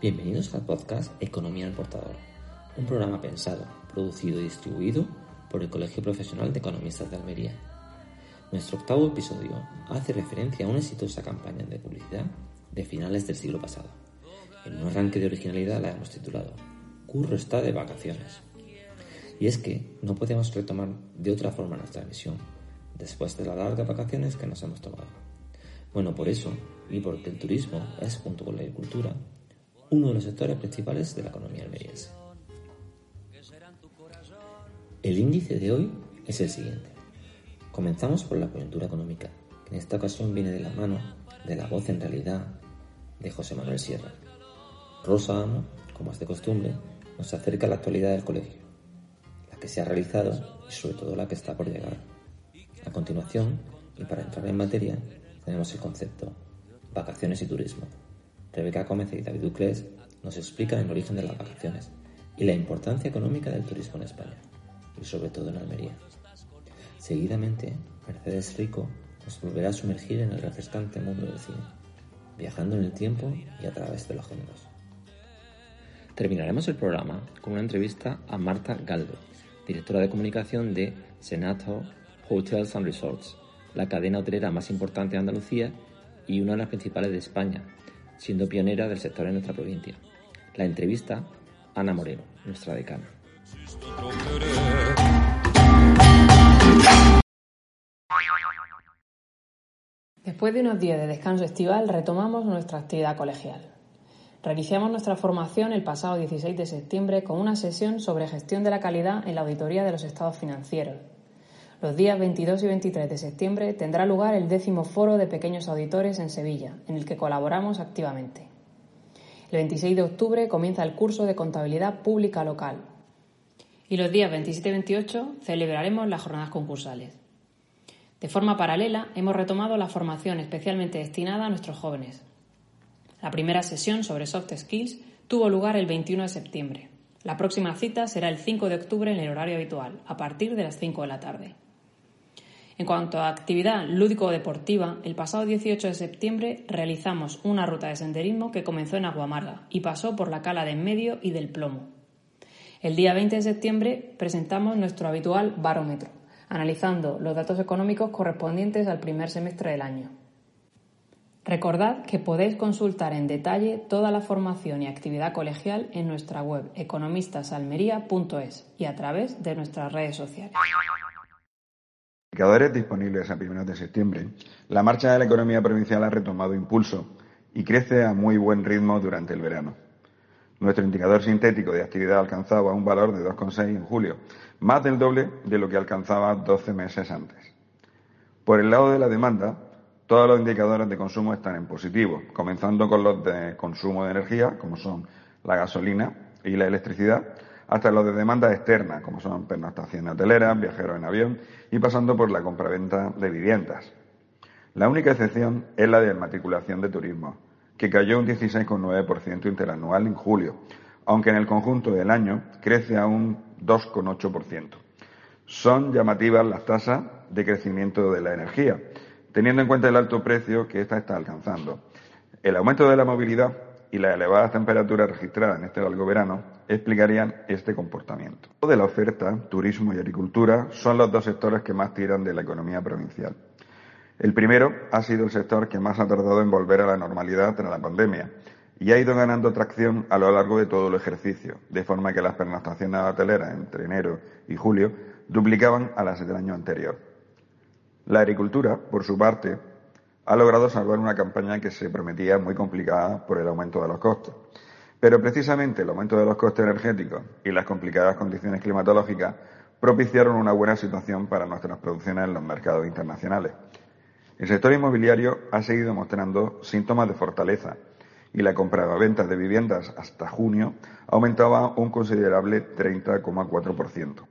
Bienvenidos al podcast Economía al Portador, un programa pensado, producido y distribuido por el Colegio Profesional de Economistas de Almería. Nuestro octavo episodio hace referencia a una exitosa campaña de publicidad de finales del siglo pasado. En un arranque de originalidad la hemos titulado Curro está de vacaciones. Y es que no podemos retomar de otra forma nuestra misión después de las largas vacaciones que nos hemos tomado. Bueno, por eso, y porque el turismo es, junto con la agricultura, uno de los sectores principales de la economía almeriense. El índice de hoy es el siguiente. Comenzamos por la coyuntura económica, que en esta ocasión viene de la mano de la voz en realidad de José Manuel Sierra. Rosa Amo, como es de costumbre, nos acerca a la actualidad del colegio, la que se ha realizado y sobre todo la que está por llegar. A continuación, y para entrar en materia, tenemos el concepto vacaciones y turismo. Rebeca Gómez y David Ducles nos explican el origen de las vacaciones y la importancia económica del turismo en España, y sobre todo en Almería. Seguidamente, Mercedes Rico nos volverá a sumergir en el refrescante mundo del cine, viajando en el tiempo y a través de los géneros. Terminaremos el programa con una entrevista a Marta Galdo, directora de comunicación de Senator Hotels and Resorts, la cadena hotelera más importante de Andalucía y una de las principales de España, siendo pionera del sector en nuestra provincia. La entrevista, Ana Moreno, nuestra decana. Después de unos días de descanso estival, retomamos nuestra actividad colegial. Reiniciamos nuestra formación el pasado 16 de septiembre con una sesión sobre gestión de la calidad en la auditoría de los estados financieros. Los días 22 y 23 de septiembre tendrá lugar el décimo foro de pequeños auditores en Sevilla, en el que colaboramos activamente. El 26 de octubre comienza el curso de contabilidad pública local. Y los días 27 y 28 celebraremos las jornadas concursales. De forma paralela, hemos retomado la formación especialmente destinada a nuestros jóvenes. La primera sesión sobre soft skills tuvo lugar el 21 de septiembre. La próxima cita será el 5 de octubre en el horario habitual, a partir de las 5 de la tarde. En cuanto a actividad lúdico-deportiva, el pasado 18 de septiembre realizamos una ruta de senderismo que comenzó en Aguamarga y pasó por la cala de en medio y del plomo. El día 20 de septiembre presentamos nuestro habitual barómetro, analizando los datos económicos correspondientes al primer semestre del año. Recordad que podéis consultar en detalle toda la formación y actividad colegial en nuestra web economistasalmería.es y a través de nuestras redes sociales. Indicadores disponibles a primeros de septiembre. La marcha de la economía provincial ha retomado impulso y crece a muy buen ritmo durante el verano. Nuestro indicador sintético de actividad alcanzaba un valor de 2,6 en julio, más del doble de lo que alcanzaba 12 meses antes. Por el lado de la demanda, todos los indicadores de consumo están en positivo, comenzando con los de consumo de energía, como son la gasolina y la electricidad, hasta los de demanda externa, como son pernoctaciones hoteleras, viajeros en avión, y pasando por la compraventa de viviendas. La única excepción es la de matriculación de turismo, que cayó un 16,9% interanual en julio, aunque en el conjunto del año crece a un 2,8%. Son llamativas las tasas de crecimiento de la energía, teniendo en cuenta el alto precio que ésta está alcanzando. El aumento de la movilidad y las elevadas temperaturas registradas en este largo verano explicarían este comportamiento. De la oferta, turismo y agricultura son los dos sectores que más tiran de la economía provincial. El primero ha sido el sector que más ha tardado en volver a la normalidad tras la pandemia y ha ido ganando tracción a lo largo de todo el ejercicio, de forma que las pernoctaciones hoteleras entre enero y julio duplicaban a las del año anterior. La agricultura, por su parte, ha logrado salvar una campaña que se prometía muy complicada por el aumento de los costes. Pero precisamente el aumento de los costes energéticos y las complicadas condiciones climatológicas propiciaron una buena situación para nuestras producciones en los mercados internacionales. El sector inmobiliario ha seguido mostrando síntomas de fortaleza y la compra-venta de viviendas hasta junio aumentaba un considerable 30,4%.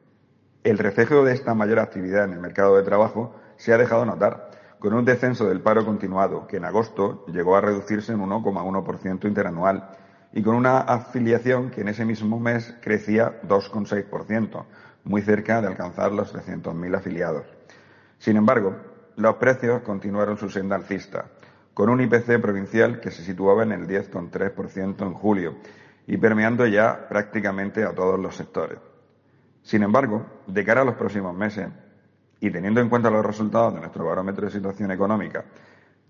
El reflejo de esta mayor actividad en el mercado de trabajo se ha dejado notar, con un descenso del paro continuado, que en agosto llegó a reducirse en 1,1% interanual, y con una afiliación que en ese mismo mes crecía 2,6%, muy cerca de alcanzar los 300.000 afiliados. Sin embargo, los precios continuaron su senda alcista, con un IPC provincial que se situaba en el 10,3% en julio y permeando ya prácticamente a todos los sectores. Sin embargo, de cara a los próximos meses, y teniendo en cuenta los resultados de nuestro barómetro de situación económica,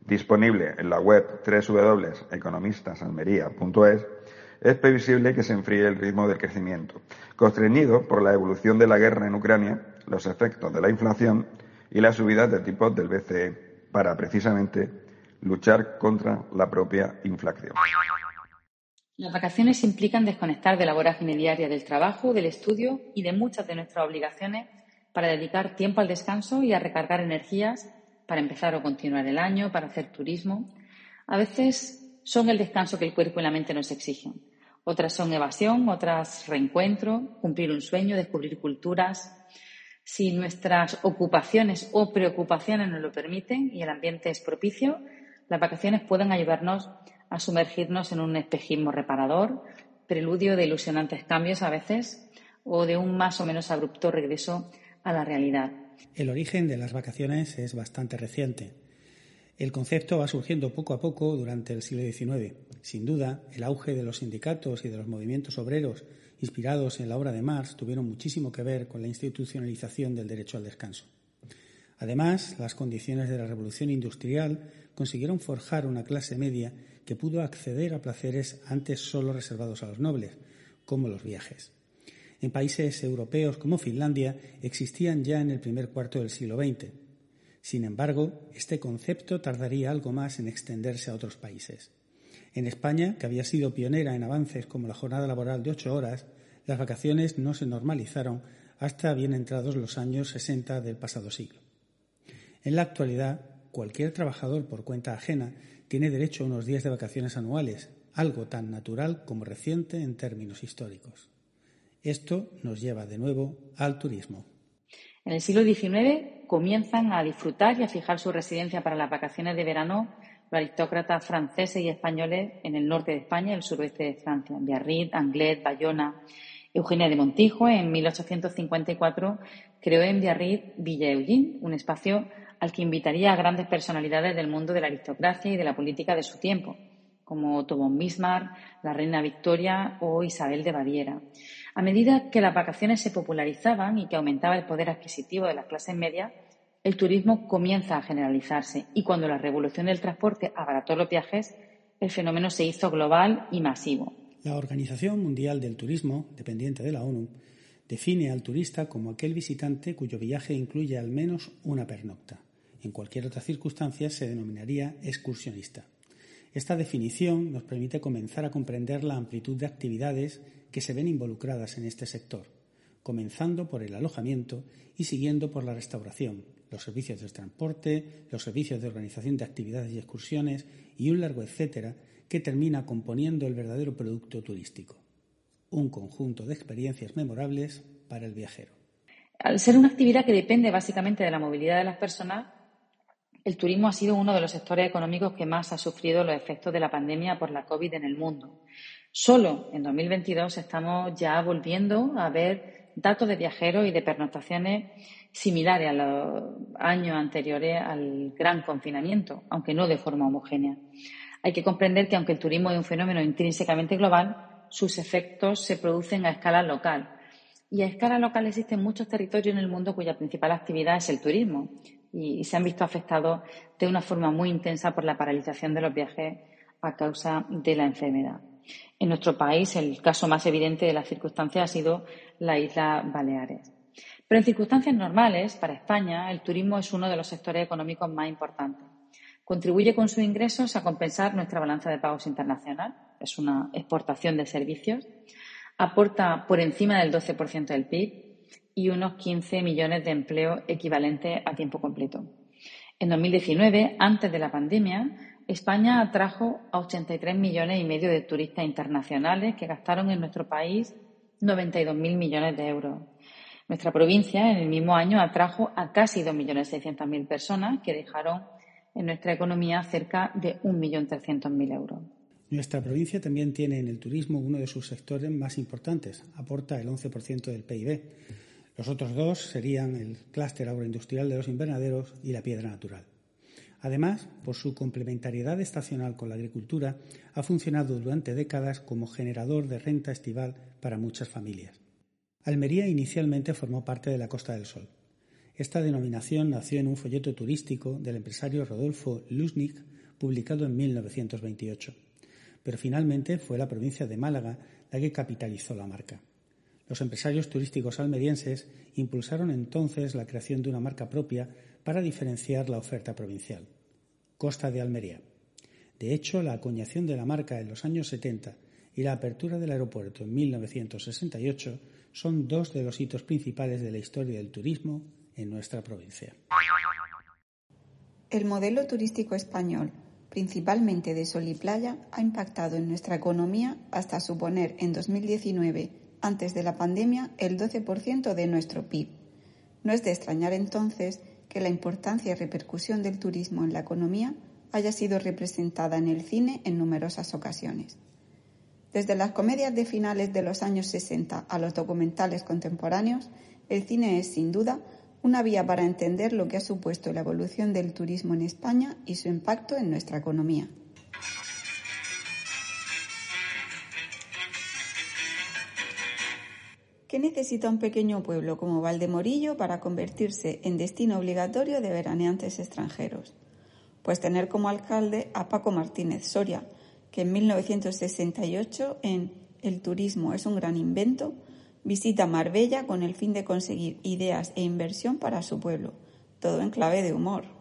disponible en la web www.economistasalmería.es, es previsible que se enfríe el ritmo del crecimiento, constreñido por la evolución de la guerra en Ucrania, los efectos de la inflación y las subidas de tipos del BCE para precisamente luchar contra la propia inflación. Las vacaciones implican desconectar de la vorágine diaria del trabajo, del estudio y de muchas de nuestras obligaciones para dedicar tiempo al descanso y a recargar energías para empezar o continuar el año, para hacer turismo. A veces son el descanso que el cuerpo y la mente nos exigen. Otras son evasión, otras reencuentro, cumplir un sueño, descubrir culturas. Si nuestras ocupaciones o preocupaciones nos lo permiten y el ambiente es propicio, las vacaciones pueden ayudarnos a sumergirnos en un espejismo reparador, preludio de ilusionantes cambios a veces o de un más o menos abrupto regreso a la realidad. El origen de las vacaciones es bastante reciente. El concepto va surgiendo poco a poco durante el siglo XIX. Sin duda, el auge de los sindicatos y de los movimientos obreros inspirados en la obra de Marx tuvieron muchísimo que ver con la institucionalización del derecho al descanso. Además, las condiciones de la revolución industrial consiguieron forjar una clase media que pudo acceder a placeres antes solo reservados a los nobles, como los viajes. En países europeos como Finlandia existían ya en el primer cuarto del siglo XX, sin embargo, este concepto tardaría algo más en extenderse a otros países. En España, que había sido pionera en avances como la jornada laboral de ocho horas, las vacaciones no se normalizaron hasta bien entrados los años 60 del pasado siglo. En la actualidad, cualquier trabajador por cuenta ajena tiene derecho a unos días de vacaciones anuales, algo tan natural como reciente en términos históricos. Esto nos lleva de nuevo al turismo. En el siglo XIX comienzan a disfrutar y a fijar su residencia para las vacaciones de verano los aristócratas franceses y españoles en el norte de España y el suroeste de Francia, Biarritz, Anglet, Bayona. Eugenia de Montijo, en 1854, creó en Biarritz Villa Eugene, un espacio al que invitaría a grandes personalidades del mundo de la aristocracia y de la política de su tiempo, como Otto von Bismarck, la reina Victoria o Isabel de Baviera. A medida que las vacaciones se popularizaban y que aumentaba el poder adquisitivo de las clases medias, el turismo comienza a generalizarse y cuando la revolución del transporte abarató los viajes, el fenómeno se hizo global y masivo. La Organización Mundial del Turismo, dependiente de la ONU, define al turista como aquel visitante cuyo viaje incluye al menos una pernocta. En cualquier otra circunstancia se denominaría excursionista. Esta definición nos permite comenzar a comprender la amplitud de actividades que se ven involucradas en este sector, comenzando por el alojamiento y siguiendo por la restauración, los servicios de transporte, los servicios de organización de actividades y excursiones y un largo etcétera que termina componiendo el verdadero producto turístico. Un conjunto de experiencias memorables para el viajero. Al ser una actividad que depende básicamente de la movilidad de las personas, el turismo ha sido uno de los sectores económicos que más ha sufrido los efectos de la pandemia por la COVID en el mundo. Solo en 2022 estamos ya volviendo a ver datos de viajeros y de pernoctaciones similares a los años anteriores al gran confinamiento, aunque no de forma homogénea. Hay que comprender que aunque el turismo es un fenómeno intrínsecamente global, sus efectos se producen a escala local. Y a escala local existen muchos territorios en el mundo cuya principal actividad es el turismo y, se han visto afectados de una forma muy intensa por la paralización de los viajes a causa de la enfermedad. En nuestro país, el caso más evidente de las circunstancias ha sido la isla Baleares. Pero en circunstancias normales, para España, el turismo es uno de los sectores económicos más importantes. Contribuye con sus ingresos a compensar nuestra balanza de pagos internacional, es una exportación de servicios, aporta por encima del 12% del PIB y unos 15 millones de empleos equivalentes a tiempo completo. En 2019, antes de la pandemia, España atrajo a 83 millones y medio de turistas internacionales que gastaron en nuestro país 92.000 millones de euros. Nuestra provincia, en el mismo año, atrajo a casi 2.600.000 personas que dejaron en nuestra economía cerca de 1.300.000 euros. Nuestra provincia también tiene en el turismo uno de sus sectores más importantes, aporta el 11% del PIB. Los otros dos serían el clúster agroindustrial de los invernaderos y la piedra natural. Además, por su complementariedad estacional con la agricultura, ha funcionado durante décadas como generador de renta estival para muchas familias. Almería inicialmente formó parte de la Costa del Sol. Esta denominación nació en un folleto turístico del empresario Rodolfo Lusnik, publicado en 1928. Pero finalmente fue la provincia de Málaga la que capitalizó la marca. Los empresarios turísticos almerienses impulsaron entonces la creación de una marca propia para diferenciar la oferta provincial. Costa de Almería. De hecho, la acuñación de la marca en los años 70 y la apertura del aeropuerto en 1968 son dos de los hitos principales de la historia del turismo en nuestra provincia. El modelo turístico español, principalmente de sol y playa, ha impactado en nuestra economía hasta suponer en 2019, antes de la pandemia, el 12% de nuestro PIB. No es de extrañar entonces que la importancia y repercusión del turismo en la economía haya sido representada en el cine en numerosas ocasiones. Desde las comedias de finales de los años 60 a los documentales contemporáneos, el cine es, sin duda, una vía para entender lo que ha supuesto la evolución del turismo en España y su impacto en nuestra economía. ¿Qué necesita un pequeño pueblo como Valdemorillo para convertirse en destino obligatorio de veraneantes extranjeros? Pues tener como alcalde a Paco Martínez Soria, que en 1968 en El turismo es un gran invento, visita Marbella con el fin de conseguir ideas e inversión para su pueblo, todo en clave de humor.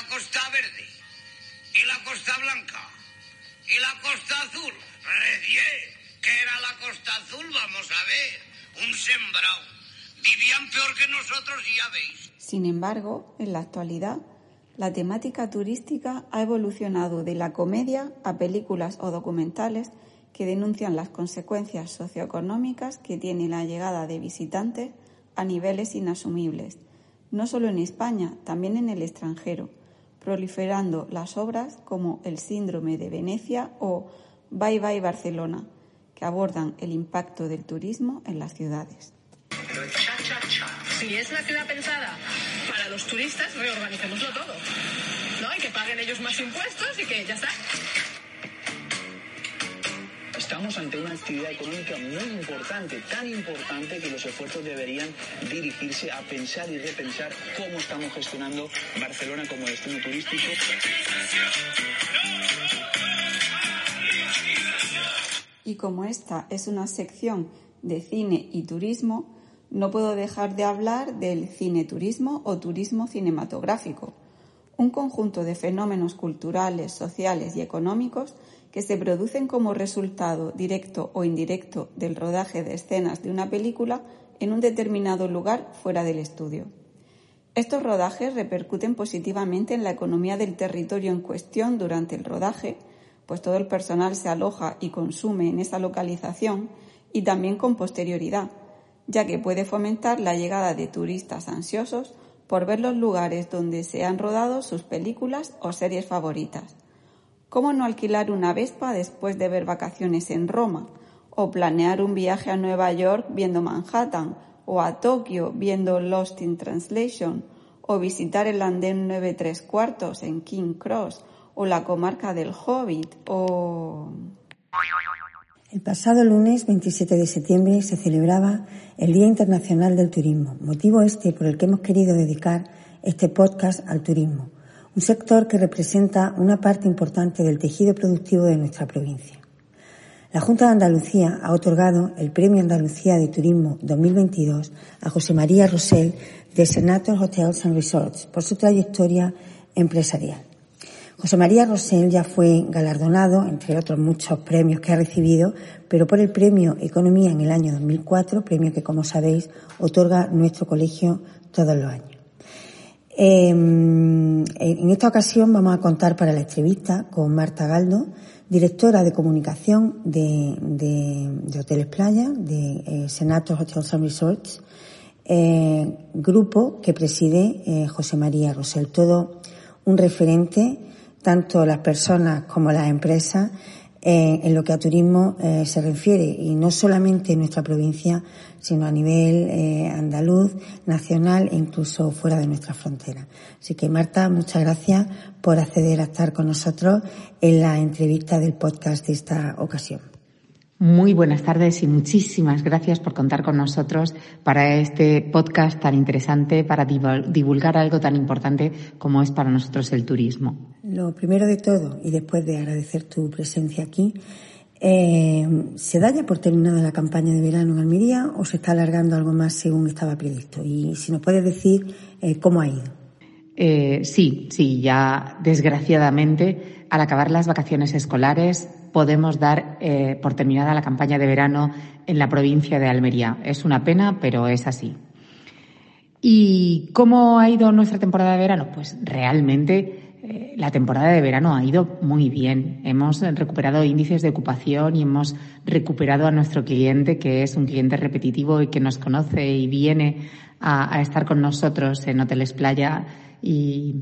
La Costa Verde? ¿Y la Costa Blanca? ¿Y la Costa Azul? Recién, ¿qué era la Costa Azul? Vamos a ver. Un sembrado. Vivían peor que nosotros, ya veis. Sin embargo, en la actualidad, la temática turística ha evolucionado de la comedia a películas o documentales que denuncian las consecuencias socioeconómicas que tiene la llegada de visitantes a niveles inasumibles no solo en España, también en el extranjero, proliferando las obras como El síndrome de Venecia o Bye Bye Barcelona, que abordan el impacto del turismo en las ciudades. Si es la ciudad pensada para los turistas, reorganicémoslo todo. ¿no? Y que paguen ellos más impuestos y que ya está. Estamos ante una actividad económica muy importante, tan importante que los esfuerzos deberían dirigirse a pensar y repensar cómo estamos gestionando Barcelona como destino turístico. Y como esta es una sección de cine y turismo, no puedo dejar de hablar del cineturismo o turismo cinematográfico, un conjunto de fenómenos culturales, sociales y económicos que se producen como resultado directo o indirecto del rodaje de escenas de una película en un determinado lugar fuera del estudio. Estos rodajes repercuten positivamente en la economía del territorio en cuestión durante el rodaje, pues todo el personal se aloja y consume en esa localización y también con posterioridad, ya que puede fomentar la llegada de turistas ansiosos por ver los lugares donde se han rodado sus películas o series favoritas. ¿Cómo no alquilar una Vespa después de ver vacaciones en Roma? O planear un viaje a Nueva York viendo Manhattan, o a Tokio viendo Lost in Translation, o visitar el andén 9 tres cuartos en King Cross, o la comarca del Hobbit, o... El pasado lunes 27 de septiembre se celebraba el Día Internacional del Turismo, motivo este por el que hemos querido dedicar este podcast al turismo un sector que representa una parte importante del tejido productivo de nuestra provincia. La Junta de Andalucía ha otorgado el Premio Andalucía de Turismo 2022 a José María Rosell de Senator Hotels and Resorts por su trayectoria empresarial. José María Rosell ya fue galardonado, entre otros muchos premios que ha recibido, pero por el Premio Economía en el año 2004, premio que, como sabéis, otorga nuestro colegio todos los años. Em, en esta ocasión vamos a contar para la entrevista con Marta Galdo, directora de comunicación de, Hoteles Playa, de eh, Senato Hotels and Resorts, eh, grupo que preside eh, José María Rosell. Todo un referente, tanto las personas como las empresas, en lo que a turismo eh, se refiere y no solamente en nuestra provincia, sino a nivel eh, andaluz, nacional e incluso fuera de nuestra frontera. Así que Marta, muchas gracias por acceder a estar con nosotros en la entrevista del podcast de esta ocasión. Muy buenas tardes y muchísimas gracias por contar con nosotros para este podcast tan interesante, para divulgar algo tan importante como es para nosotros el turismo. Lo primero de todo, y después de agradecer tu presencia aquí, eh, ¿se da ya por terminada la campaña de verano en Almería o se está alargando algo más según estaba previsto? Y si nos puedes decir eh, cómo ha ido. Eh, sí, sí, ya desgraciadamente al acabar las vacaciones escolares podemos dar eh, por terminada la campaña de verano en la provincia de Almería. Es una pena, pero es así. ¿Y cómo ha ido nuestra temporada de verano? Pues realmente eh, la temporada de verano ha ido muy bien. Hemos recuperado índices de ocupación y hemos recuperado a nuestro cliente, que es un cliente repetitivo y que nos conoce y viene a, estar con nosotros en Hoteles Playa y,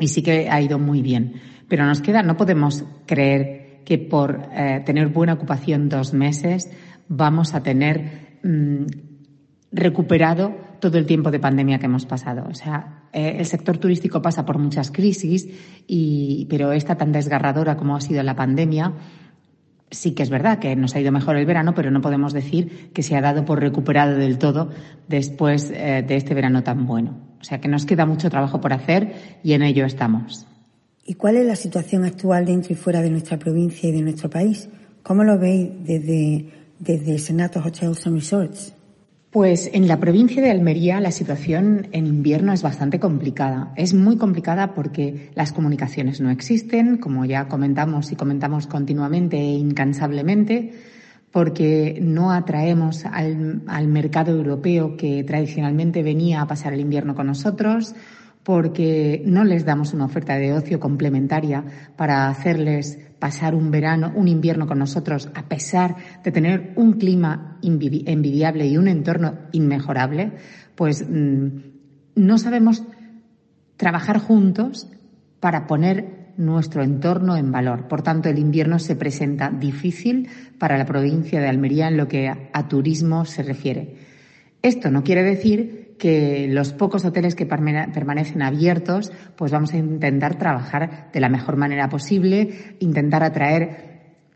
y sí que ha ido muy bien. Pero nos queda, no podemos creer que por eh, tener buena ocupación dos meses vamos a tener mm, recuperado todo el tiempo de pandemia que hemos pasado. O sea, eh, el sector turístico pasa por muchas crisis, y, pero esta tan desgarradora como ha sido la pandemia, sí que es verdad que nos ha ido mejor el verano, pero no podemos decir que se ha dado por recuperado del todo después eh, de este verano tan bueno. O sea que nos queda mucho trabajo por hacer y en ello estamos. ¿Y cuál es la situación actual dentro y fuera de nuestra provincia y de nuestro país? ¿Cómo lo veis desde, desde Senato Hotels and Resorts? Pues en la provincia de Almería la situación en invierno es bastante complicada. Es muy complicada porque las comunicaciones no existen, como ya comentamos y comentamos continuamente e incansablemente, porque no atraemos al, al mercado europeo que tradicionalmente venía a pasar el invierno con nosotros, porque no les damos una oferta de ocio complementaria para hacerles pasar un verano, un invierno con nosotros, a pesar de tener un clima envidiable y un entorno inmejorable, pues mm, no sabemos trabajar juntos para poner nuestro entorno en valor. Por tanto, el invierno se presenta difícil para la provincia de Almería en lo que a turismo se refiere. Esto no quiere decir que los pocos hoteles que permanecen abiertos, pues vamos a intentar trabajar de la mejor manera posible, intentar atraer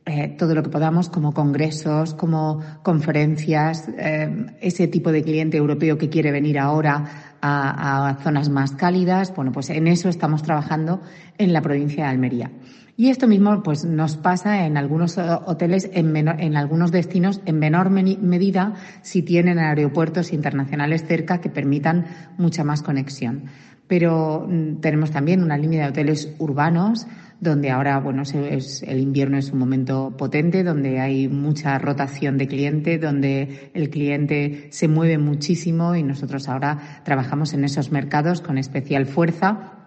eh, todo lo que podamos como congresos, como conferencias, eh, ese tipo de cliente europeo que quiere venir ahora a, a zonas más cálidas. Bueno, pues en eso estamos trabajando en la provincia de Almería. Y esto mismo pues nos pasa en algunos eh, hoteles, en, en algunos destinos, en menor medida si tienen aeropuertos internacionales cerca que permitan mucha más conexión. Pero mm, tenemos también una línea de hoteles urbanos donde ahora, bueno, es, el invierno es un momento potente, donde hay mucha rotación de cliente, donde el cliente se mueve muchísimo y nosotros ahora trabajamos en esos mercados con especial fuerza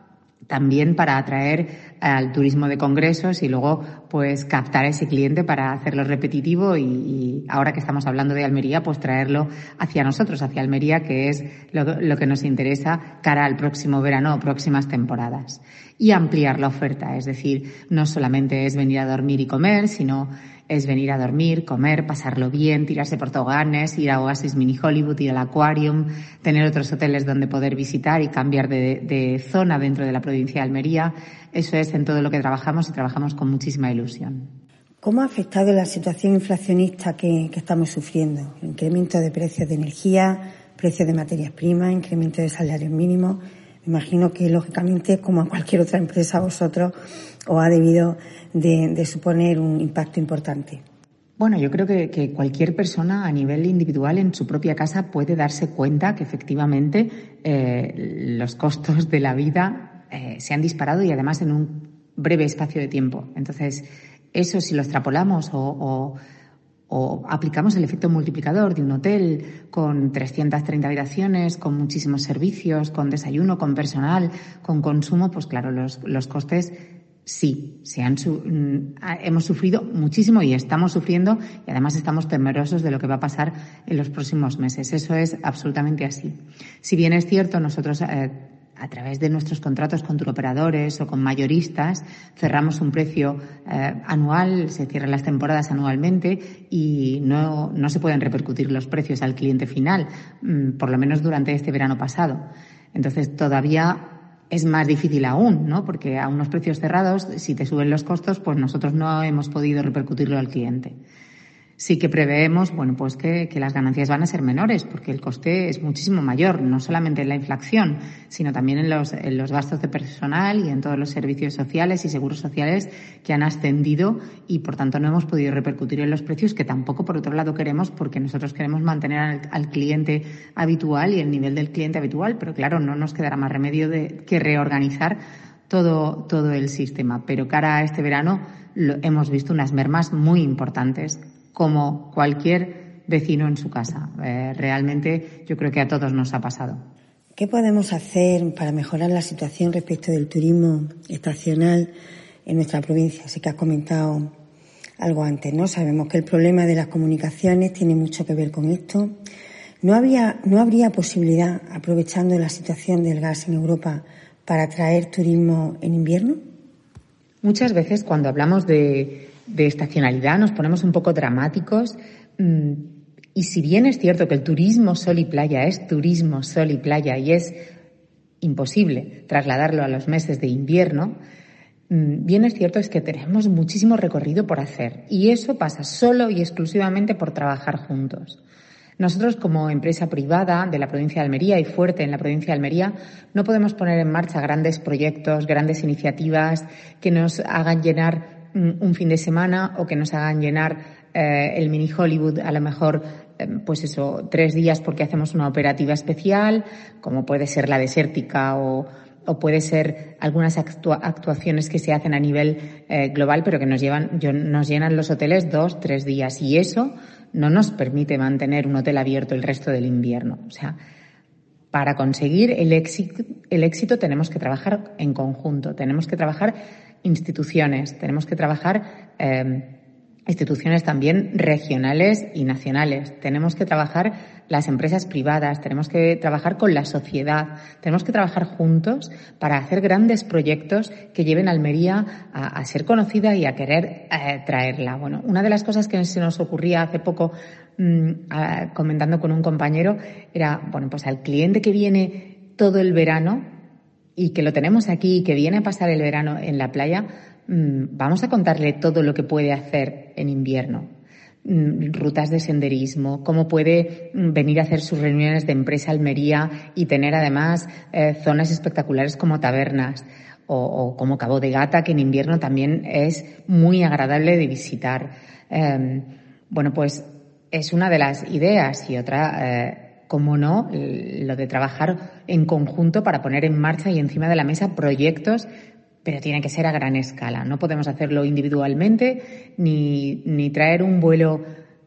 también para atraer al turismo de congresos y luego pues captar a ese cliente para hacerlo repetitivo y, ahora que estamos hablando de Almería pues traerlo hacia nosotros, hacia Almería que es lo, lo que nos interesa cara al próximo verano o próximas temporadas. Y ampliar la oferta, es decir, no solamente es venir a dormir y comer, sino es venir a dormir, comer, pasarlo bien, tirarse por toboganes, ir a Oasis Mini Hollywood, ir al Aquarium, tener otros hoteles donde poder visitar y cambiar de, zona dentro de la provincia de Almería. Eso es en todo lo que trabajamos y trabajamos con muchísima ilusión. ¿Cómo ha afectado la situación inflacionista que, que estamos sufriendo? Incremento de precios de energía, precios de materias primas, incremento de salarios mínimos. Imagino que, lógicamente, como a cualquier otra empresa, vosotros os ha debido de, suponer un impacto importante. Bueno, yo creo que, cualquier persona a nivel individual en su propia casa puede darse cuenta que efectivamente eh, los costos de la vida eh, se han disparado y además en un breve espacio de tiempo. Entonces, eso si lo extrapolamos o, aplicamos el efecto multiplicador de un hotel con 330 habitaciones, con muchísimos servicios, con desayuno, con personal, con consumo, pues claro, los, los costes sí, se han, mm, hemos sufrido muchísimo y estamos sufriendo y además estamos temerosos de lo que va a pasar en los próximos meses. Eso es absolutamente así. Si bien es cierto, nosotros eh, a través de nuestros contratos con turoperadores o con mayoristas cerramos un precio eh, anual, se cierran las temporadas anualmente y no, no se pueden repercutir los precios al cliente final, mm, por lo menos durante este verano pasado. Entonces, todavía es más difícil aún, ¿no? Porque a unos precios cerrados, si te suben los costos, pues nosotros no hemos podido repercutirlo al cliente sí que preveemos, bueno, pues que, las ganancias van a ser menores, porque el coste es muchísimo mayor, no solamente en la inflación, sino también en los, en los gastos de personal y en todos los servicios sociales y seguros sociales que han ascendido y, por tanto, no hemos podido repercutir en los precios, que tampoco, por otro lado, queremos, porque nosotros queremos mantener al, cliente habitual y el nivel del cliente habitual, pero claro, no nos quedará más remedio de, que reorganizar todo, todo el sistema. Pero cara a este verano hemos visto unas mermas muy importantes como cualquier vecino en su casa. Eh, realmente yo creo que a todos nos ha pasado. ¿Qué podemos hacer para mejorar la situación respecto del turismo estacional en nuestra provincia? Sé que has comentado algo antes, ¿no? Sabemos que el problema de las comunicaciones tiene mucho que ver con esto. ¿No, había, ¿No habría posibilidad, aprovechando la situación del gas en Europa, para atraer turismo en invierno? Muchas veces cuando hablamos de, de estacionalidad, nos ponemos un poco dramáticos. Mm, y si bien es cierto que el turismo sol y playa es turismo sol y playa y es imposible trasladarlo a los meses de invierno, mm, bien es cierto es que tenemos muchísimo recorrido por hacer y eso pasa solo y exclusivamente por trabajar juntos. Nosotros, como empresa privada de la provincia de Almería y fuerte en la provincia de Almería, no podemos poner en marcha grandes proyectos, grandes iniciativas que nos hagan llenar un fin de semana o que nos hagan llenar eh, el mini Hollywood a lo mejor eh, pues eso, tres días porque hacemos una operativa especial, como puede ser la desértica o, o puede ser algunas actuaciones que se hacen a nivel eh, global, pero que nos llevan, nos llenan los hoteles dos, tres días. Y eso no nos permite mantener un hotel abierto el resto del invierno. O sea, para conseguir el éxito, el éxito tenemos que trabajar en conjunto, tenemos que trabajar instituciones, tenemos que trabajar eh, instituciones también regionales y nacionales, tenemos que trabajar las empresas privadas, tenemos que trabajar con la sociedad, tenemos que trabajar juntos para hacer grandes proyectos que lleven a Almería a, ser conocida y a querer eh, traerla. Bueno, una de las cosas que se nos ocurría hace poco mm, comentando con un compañero era, bueno, pues al cliente que viene todo el verano, y que lo tenemos aquí y que viene a pasar el verano en la playa, mm, vamos a contarle todo lo que puede hacer en invierno. Mm, rutas de senderismo, cómo puede mm, venir a hacer sus reuniones de empresa Almería y tener además eh, zonas espectaculares como tabernas o, como Cabo de Gata, que en invierno también es muy agradable de visitar. Em, bueno, pues es una de las ideas y otra eh, como no, lo de trabajar en conjunto para poner en marcha y encima de la mesa proyectos, pero tiene que ser a gran escala. No podemos hacerlo individualmente ni, ni traer un vuelo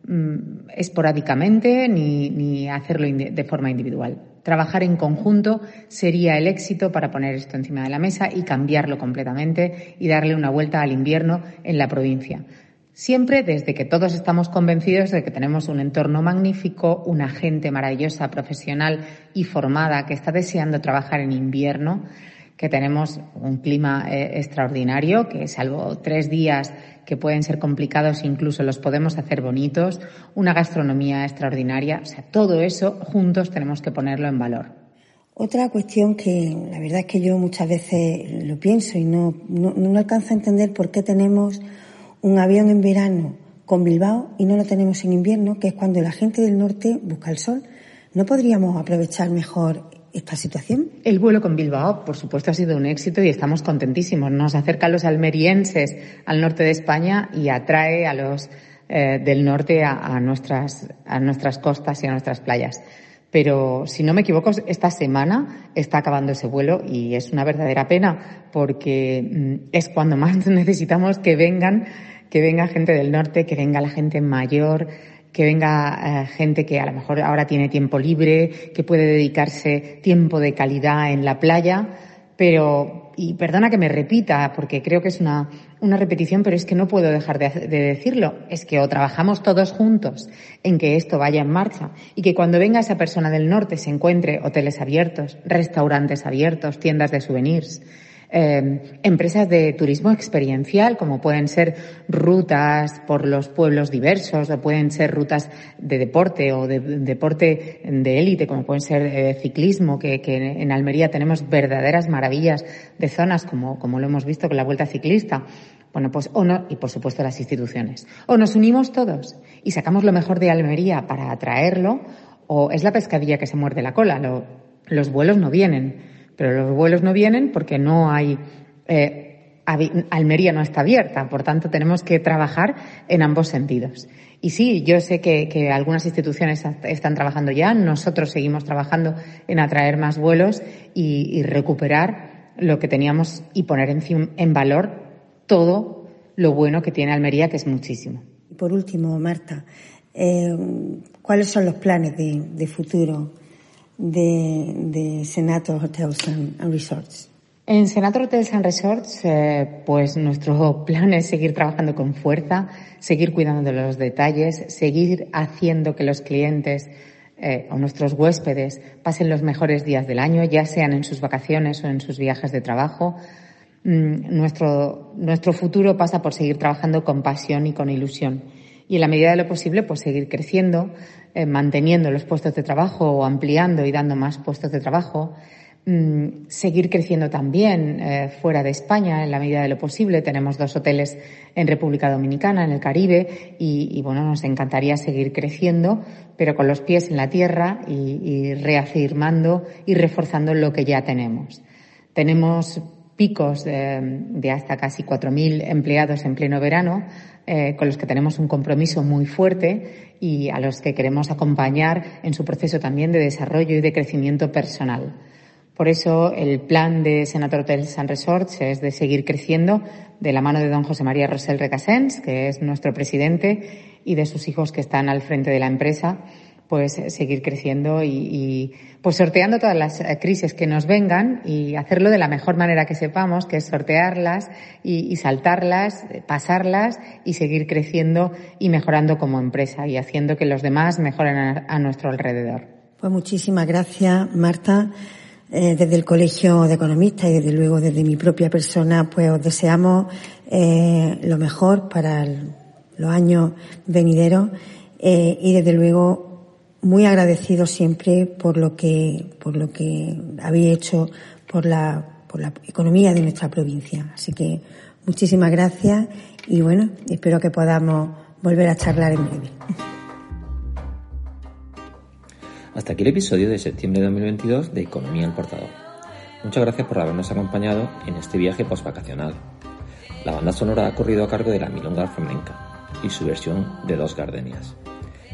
mm, esporádicamente ni, ni hacerlo de forma individual. Trabajar en conjunto sería el éxito para poner esto encima de la mesa y cambiarlo completamente y darle una vuelta al invierno en la provincia. Siempre desde que todos estamos convencidos de que tenemos un entorno magnífico, una gente maravillosa, profesional y formada que está deseando trabajar en invierno, que tenemos un clima eh, extraordinario, que salvo tres días que pueden ser complicados, incluso los podemos hacer bonitos, una gastronomía extraordinaria, o sea, todo eso juntos tenemos que ponerlo en valor. Otra cuestión que la verdad es que yo muchas veces lo pienso y no, no, no alcanzo a entender por qué tenemos un avión en verano con Bilbao y no lo tenemos en invierno, que es cuando la gente del norte busca el sol. ¿No podríamos aprovechar mejor esta situación? El vuelo con Bilbao, por supuesto, ha sido un éxito y estamos contentísimos. Nos acerca a los almerienses al norte de España y atrae a los eh, del norte a, nuestras, a nuestras costas y a nuestras playas. Pero, si no me equivoco, esta semana está acabando ese vuelo y es una verdadera pena porque mm, es cuando más necesitamos que vengan, que venga gente del norte, que venga la gente mayor, que venga eh, gente que a lo mejor ahora tiene tiempo libre, que puede dedicarse tiempo de calidad en la playa, pero, y perdona que me repita, porque creo que es una, una repetición, pero es que no puedo dejar de, de, decirlo, es que o trabajamos todos juntos en que esto vaya en marcha y que cuando venga esa persona del norte se encuentre hoteles abiertos, restaurantes abiertos, tiendas de souvenirs, eh, empresas de turismo experiencial, como pueden ser rutas por los pueblos diversos, o pueden ser rutas de deporte o de, deporte de élite, como pueden ser eh, ciclismo, que, en Almería tenemos verdaderas maravillas de zonas, como, como lo hemos visto con la Vuelta Ciclista. Bueno, pues, o no, y por supuesto las instituciones. O nos unimos todos y sacamos lo mejor de Almería para atraerlo, o es la pescadilla que se muerde la cola. Lo, los vuelos no vienen pero los vuelos no vienen porque no hay. Eh, Almería no está abierta, por tanto tenemos que trabajar en ambos sentidos. Y sí, yo sé que, algunas instituciones están trabajando ya, nosotros seguimos trabajando en atraer más vuelos y, recuperar lo que teníamos y poner en, en, valor todo lo bueno que tiene Almería, que es muchísimo. Por último, Marta, eh, ¿cuáles son los planes de futuro de, de Hotels and, Resorts? En Senator Hotels and Resorts, eh, pues nuestro plan es seguir trabajando con fuerza, seguir cuidando de los detalles, seguir haciendo que los clientes eh, o nuestros huéspedes pasen los mejores días del año, ya sean en sus vacaciones o en sus viajes de trabajo. Mm, nuestro, nuestro futuro pasa por seguir trabajando con pasión y con ilusión. Y en la medida de lo posible, pues seguir creciendo, eh, manteniendo los puestos de trabajo o ampliando y dando más puestos de trabajo, mm, seguir creciendo también eh, fuera de España en la medida de lo posible. Tenemos dos hoteles en República Dominicana, en el Caribe, y, bueno, nos encantaría seguir creciendo, pero con los pies en la tierra y, reafirmando y reforzando lo que ya tenemos. Tenemos picos de, de hasta casi 4.000 empleados en pleno verano, eh, con los que tenemos un compromiso muy fuerte y a los que queremos acompañar en su proceso también de desarrollo y de crecimiento personal. Por eso el plan de Senator Hotels and Resorts es de seguir creciendo de la mano de don José María Rosell Recasens, que es nuestro presidente, y de sus hijos que están al frente de la empresa pues eh, seguir creciendo y, pues sorteando todas las eh, crisis que nos vengan y hacerlo de la mejor manera que sepamos, que es sortearlas y, saltarlas, eh, pasarlas y seguir creciendo y mejorando como empresa y haciendo que los demás mejoren a, nuestro alrededor. Pues muchísimas gracias, Marta. desde el Colegio de Economistas y desde luego desde mi propia persona, pues os deseamos lo mejor para los años venideros y desde luego muy agradecido siempre por lo que, por lo que habéis hecho por la, por la economía de nuestra provincia. Así que muchísimas gracias y bueno, espero que podamos volver a charlar en breve. Hasta aquí el episodio de septiembre de 2022 de Economía al Portador. Muchas gracias por habernos acompañado en este viaje postvacacional. La banda sonora ha corrido a cargo de la Milonga Flamenca y su versión de Dos Gardenias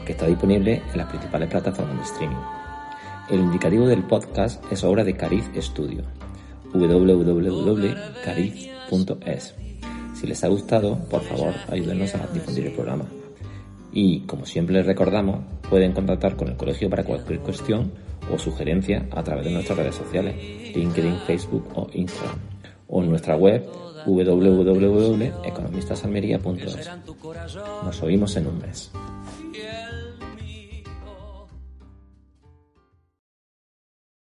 que está disponible en las principales plataformas de streaming. El indicativo del podcast es obra de Cariz Studio, www.cariz.es. Si les ha gustado, por favor, ayúdenos a difundir el programa. Y, como siempre les recordamos, pueden contactar con el colegio para cualquier cuestión o sugerencia a través de nuestras redes sociales, LinkedIn, Facebook o Instagram, o en nuestra web www.economistasalmería.es. Nos oímos en un mes.